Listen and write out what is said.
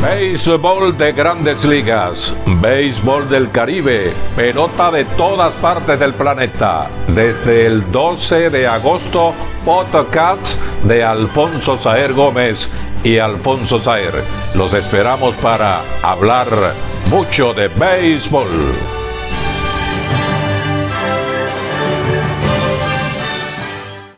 Béisbol de grandes ligas, béisbol del Caribe, pelota de todas partes del planeta. Desde el 12 de agosto, podcast de Alfonso Saer Gómez y Alfonso Saer. Los esperamos para hablar mucho de béisbol.